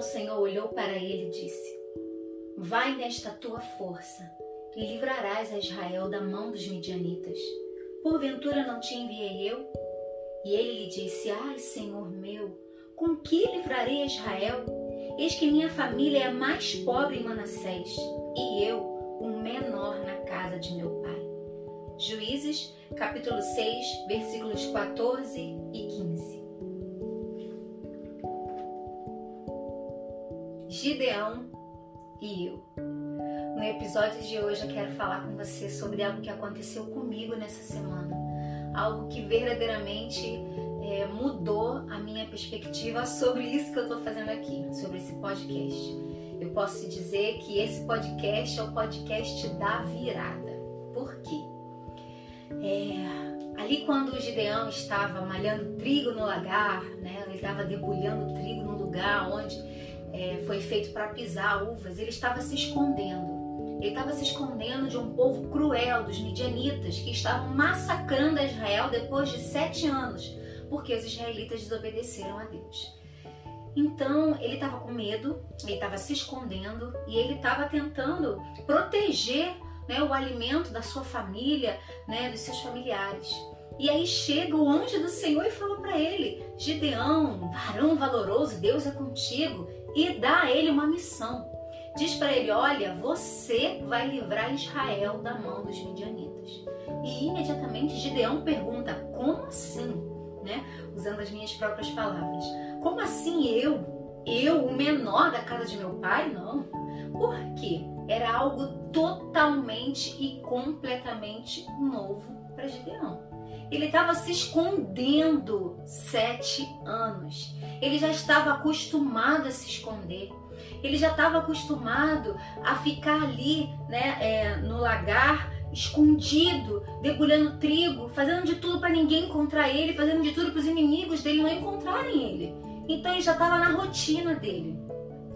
o Senhor olhou para ele e disse: Vai nesta tua força e livrarás a Israel da mão dos midianitas. Porventura não te enviei eu? E ele lhe disse: Ai, Senhor meu, com que livrarei a Israel? Eis que minha família é a mais pobre em Manassés, e eu, o menor na casa de meu pai. Juízes, capítulo 6, versículos 14 e 15. Gideão e eu. No episódio de hoje eu quero falar com você sobre algo que aconteceu comigo nessa semana. Algo que verdadeiramente é, mudou a minha perspectiva sobre isso que eu estou fazendo aqui, sobre esse podcast. Eu posso dizer que esse podcast é o podcast da virada. Por quê? É, ali quando o Gideão estava malhando trigo no lagar, né, ele estava debulhando trigo no lugar onde é, foi feito para pisar uvas, ele estava se escondendo. Ele estava se escondendo de um povo cruel, dos midianitas, que estavam massacrando Israel depois de sete anos, porque os israelitas desobedeceram a Deus. Então ele estava com medo, ele estava se escondendo e ele estava tentando proteger né, o alimento da sua família, né, dos seus familiares. E aí chega o anjo do Senhor e fala para ele: Gideão, varão valoroso, Deus é contigo, e dá a ele uma missão. Diz para ele: Olha, você vai livrar Israel da mão dos midianitas. E imediatamente Gideão pergunta: Como assim? Né? Usando as minhas próprias palavras. Como assim eu? Eu, o menor da casa de meu pai? Não. Por quê? Era algo totalmente e completamente novo para Gideão. Ele estava se escondendo sete anos. Ele já estava acostumado a se esconder. Ele já estava acostumado a ficar ali, né, é, no lagar, escondido, debulhando trigo, fazendo de tudo para ninguém encontrar ele, fazendo de tudo para os inimigos dele não encontrarem ele. Então ele já estava na rotina dele.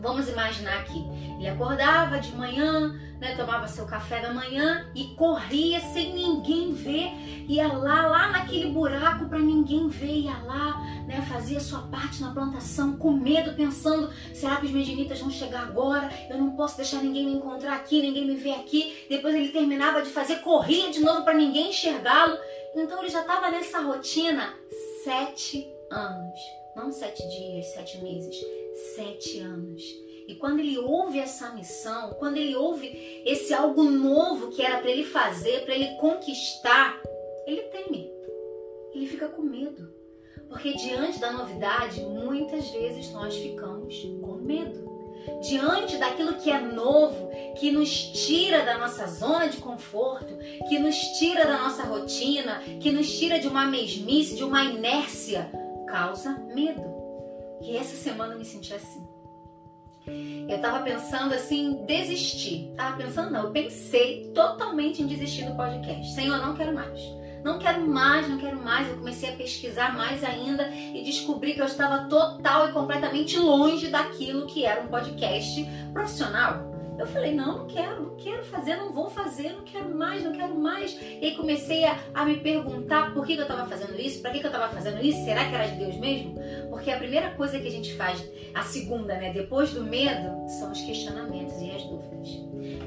Vamos imaginar aqui, ele acordava de manhã, né, tomava seu café da manhã e corria sem ninguém ver, ia lá, lá naquele buraco para ninguém ver, ia lá, né, fazia sua parte na plantação com medo, pensando: será que os medianitas vão chegar agora? Eu não posso deixar ninguém me encontrar aqui, ninguém me ver aqui. Depois ele terminava de fazer, corria de novo para ninguém enxergá-lo. Então ele já estava nessa rotina sete anos, não sete dias, sete meses, sete anos. E quando ele ouve essa missão, quando ele ouve esse algo novo que era para ele fazer, para ele conquistar, ele teme. Ele fica com medo. Porque diante da novidade, muitas vezes nós ficamos com medo. Diante daquilo que é novo, que nos tira da nossa zona de conforto, que nos tira da nossa rotina, que nos tira de uma mesmice, de uma inércia, causa medo. E essa semana eu me senti assim. Eu tava pensando assim, desistir. Tava pensando, não, eu pensei totalmente em desistir do podcast. Senhor, não quero mais. Não quero mais, não quero mais. Eu comecei a pesquisar mais ainda e descobri que eu estava total e completamente longe daquilo que era um podcast profissional. Eu falei, não, não quero, não quero fazer, não vou fazer, não quero mais, não quero mais. E aí comecei a, a me perguntar por que, que eu estava fazendo isso, para que, que eu estava fazendo isso, será que era de Deus mesmo? Porque a primeira coisa que a gente faz, a segunda, né, depois do medo, são os questionamentos e as dúvidas.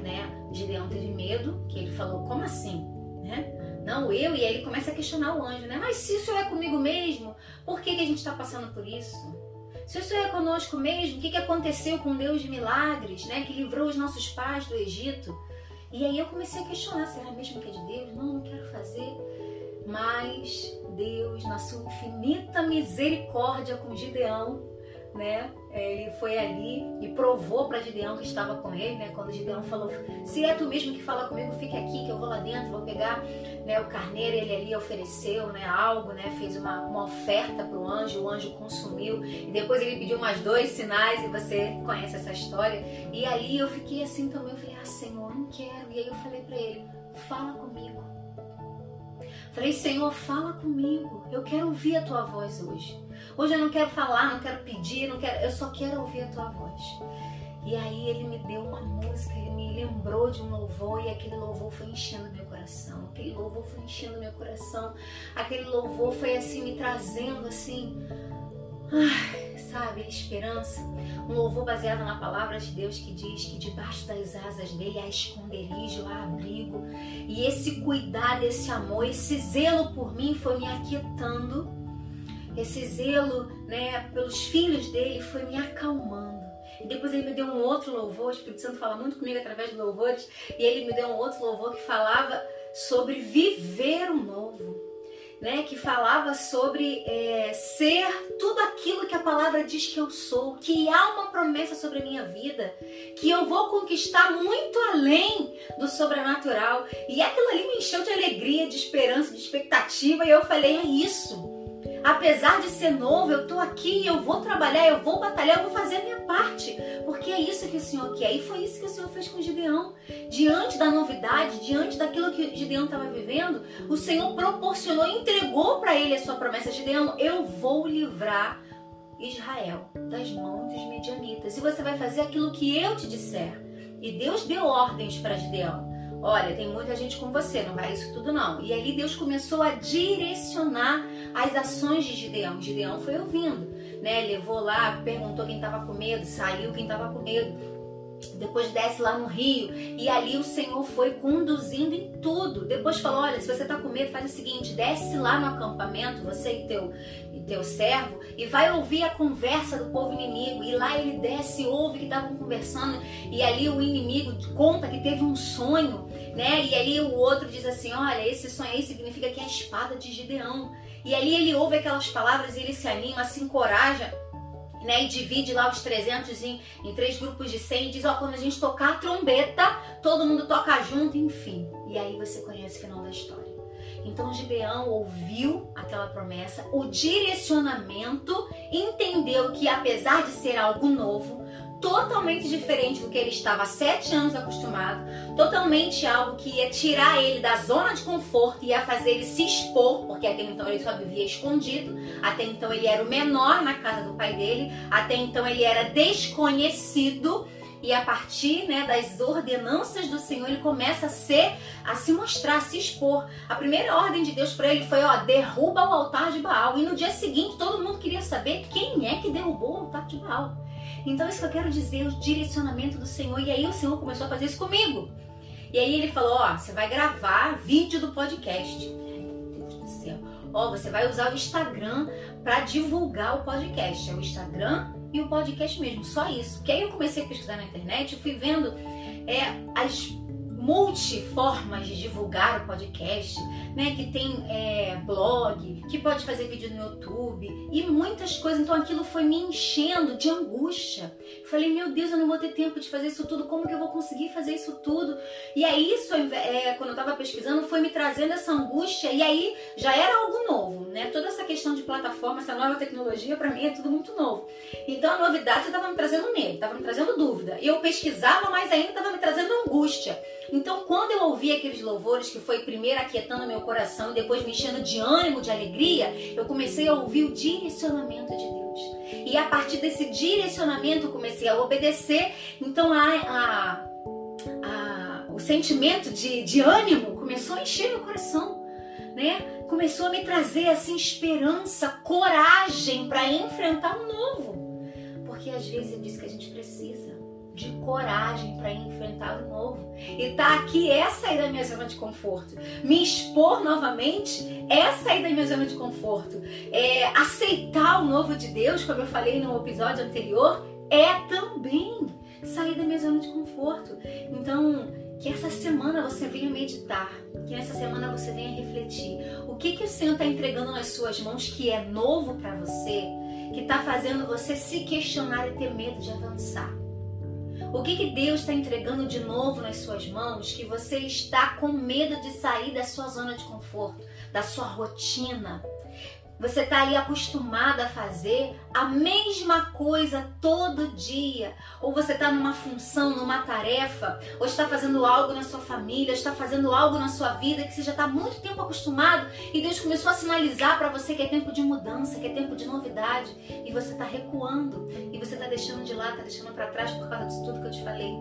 Né? Gideão teve medo, que ele falou, como assim? Né? Não, eu, e aí ele começa a questionar o anjo, né? Mas se isso é comigo mesmo, por que, que a gente está passando por isso? Se isso é conosco mesmo, o que, que aconteceu com Deus de milagres, né? Que livrou os nossos pais do Egito. E aí eu comecei a questionar, será mesmo que é de Deus? Não, não quero fazer. Mas Deus, na sua infinita misericórdia com Gideão, né? Ele foi ali e provou para Gideão que estava com ele, né? Quando Gideão falou: Se é tu mesmo que fala comigo, fique aqui, que eu vou lá dentro, vou pegar né, o carneiro. Ele ali ofereceu né, algo, né? Fez uma, uma oferta para o anjo, o anjo consumiu. E depois ele pediu mais dois sinais, e você conhece essa história. E aí eu fiquei assim também. Eu falei: Ah, Senhor, não quero. E aí eu falei para ele: Fala comigo. Falei, Senhor, fala comigo. Eu quero ouvir a tua voz hoje. Hoje eu não quero falar, não quero pedir, não quero, eu só quero ouvir a tua voz. E aí ele me deu uma música, ele me lembrou de um louvor e aquele louvor foi enchendo meu coração. Aquele louvor foi enchendo meu coração. Aquele louvor foi assim me trazendo assim, ai, sabe? Esperança. Um louvor baseado na palavra de Deus que diz que debaixo das asas dele há esconderijo, há abrigo. E esse cuidado, esse amor, esse zelo por mim foi me aquietando. Esse zelo, né, pelos filhos dele foi me acalmando. E depois ele me deu um outro louvor, o Espírito Santo fala muito comigo através de louvores, e ele me deu um outro louvor que falava sobre viver o novo né, que falava sobre é, ser tudo aquilo que a palavra diz que eu sou, que há uma promessa sobre a minha vida, que eu vou conquistar muito além do sobrenatural. E aquilo ali me encheu de alegria, de esperança, de expectativa, e eu falei: é isso. Apesar de ser novo, eu tô aqui, eu vou trabalhar, eu vou batalhar, eu vou fazer a minha parte, porque é isso que o Senhor quer. E foi isso que o Senhor fez com Gideão. Diante da novidade, diante daquilo que Gideão estava vivendo, o Senhor proporcionou, entregou para ele a sua promessa. Gideão, eu vou livrar Israel das mãos dos medianitas. E você vai fazer aquilo que eu te disser. E Deus deu ordens para Gideão. Olha, tem muita gente com você, não vai isso tudo não. E ali Deus começou a direcionar as ações de Gideão. Gideão foi ouvindo, né? Levou lá, perguntou quem estava com medo, saiu quem estava com medo depois desce lá no rio e ali o Senhor foi conduzindo em tudo. Depois falou: olha, se você está com medo, faz o seguinte: desce lá no acampamento, você e teu, e teu servo, e vai ouvir a conversa do povo inimigo. E lá ele desce, ouve que estavam conversando, e ali o inimigo conta que teve um sonho, né? E ali o outro diz assim: olha, esse sonho aí significa que é a espada de Gideão. E ali ele ouve aquelas palavras e ele se anima, se encoraja né, e divide lá os 300 em, em três grupos de 100 e diz, ó, quando a gente tocar a trombeta, todo mundo toca junto, enfim. E aí você conhece o final da história. Então Gideão ouviu aquela promessa, o direcionamento, entendeu que apesar de ser algo novo, totalmente diferente do que ele estava há sete anos acostumado, totalmente algo que ia tirar ele da zona de conforto, ia fazer ele se expor, porque até então ele só vivia escondido, até então ele era o menor na casa do pai dele, até então ele era desconhecido. E a partir né, das ordenanças do Senhor, ele começa a ser, a se mostrar, a se expor. A primeira ordem de Deus para ele foi: ó, derruba o altar de Baal. E no dia seguinte, todo mundo queria saber quem é que derrubou o altar de Baal. Então, isso que eu quero dizer, o direcionamento do Senhor. E aí, o Senhor começou a fazer isso comigo. E aí, ele falou: Ó, você vai gravar vídeo do podcast. Meu Deus do céu. Ó, você vai usar o Instagram para divulgar o podcast. É o Instagram e o podcast mesmo, só isso. Que aí eu comecei a pesquisar na internet, fui vendo é, as multiformas de divulgar o podcast, né? Que tem é, blog, que pode fazer vídeo no YouTube e muitas coisas. Então aquilo foi me enchendo de angústia. Falei, meu Deus, eu não vou ter tempo de fazer isso tudo. Como que eu vou conseguir fazer isso tudo? E aí isso, é, quando eu estava pesquisando, foi me trazendo essa angústia. E aí já era algo novo, né? Toda essa questão de plataforma, essa nova tecnologia, para mim é tudo muito novo. Então a novidade estava me trazendo medo, estava me trazendo dúvida. Eu pesquisava, mas ainda estava me trazendo angústia. Então, quando eu ouvi aqueles louvores, que foi primeiro aquietando meu coração e depois me enchendo de ânimo, de alegria, eu comecei a ouvir o direcionamento de Deus. E a partir desse direcionamento, eu comecei a obedecer. Então, a, a, a, o sentimento de, de ânimo começou a encher meu coração. Né? Começou a me trazer assim esperança, coragem para enfrentar o novo. Porque às vezes é disso que a gente precisa de coragem para enfrentar. E tá aqui é sair da minha zona de conforto. Me expor novamente é sair da minha zona de conforto. É aceitar o novo de Deus, como eu falei no episódio anterior, é também sair da minha zona de conforto. Então, que essa semana você venha meditar, que essa semana você venha refletir. O que que o Senhor está entregando nas suas mãos que é novo para você, que está fazendo você se questionar e ter medo de avançar? O que, que Deus está entregando de novo nas suas mãos que você está com medo de sair da sua zona de conforto, da sua rotina? Você está ali acostumada a fazer a mesma coisa todo dia. Ou você está numa função, numa tarefa, ou está fazendo algo na sua família, está fazendo algo na sua vida que você já está muito tempo acostumado e Deus começou a sinalizar para você que é tempo de mudança, que é tempo de novidade e você está recuando e você está deixando de lado, está deixando para trás por causa disso tudo que eu te falei.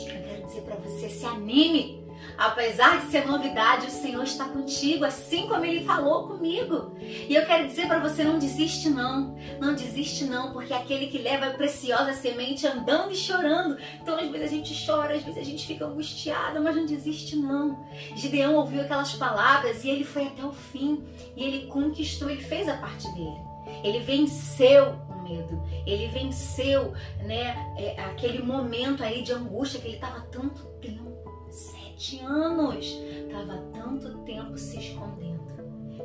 Eu quero dizer para você, se anime Apesar de ser novidade, o Senhor está contigo, assim como Ele falou comigo. E eu quero dizer para você, não desiste não. Não desiste não, porque aquele que leva a preciosa semente andando e chorando. Então às vezes a gente chora, às vezes a gente fica angustiada, mas não desiste não. Gideão ouviu aquelas palavras e ele foi até o fim. E ele conquistou, ele fez a parte dele. Ele venceu o medo. Ele venceu, né, é, aquele momento aí de angústia que ele estava tanto tempo sete anos. Estava tanto tempo se escondendo.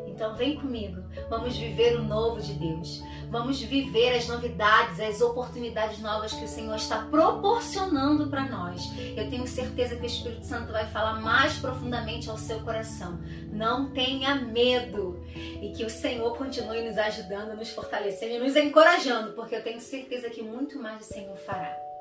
Então vem comigo, vamos viver o novo de Deus. Vamos viver as novidades, as oportunidades novas que o Senhor está proporcionando para nós. Eu tenho certeza que o Espírito Santo vai falar mais profundamente ao seu coração. Não tenha medo e que o Senhor continue nos ajudando, nos fortalecendo e nos encorajando, porque eu tenho certeza que muito mais o Senhor fará.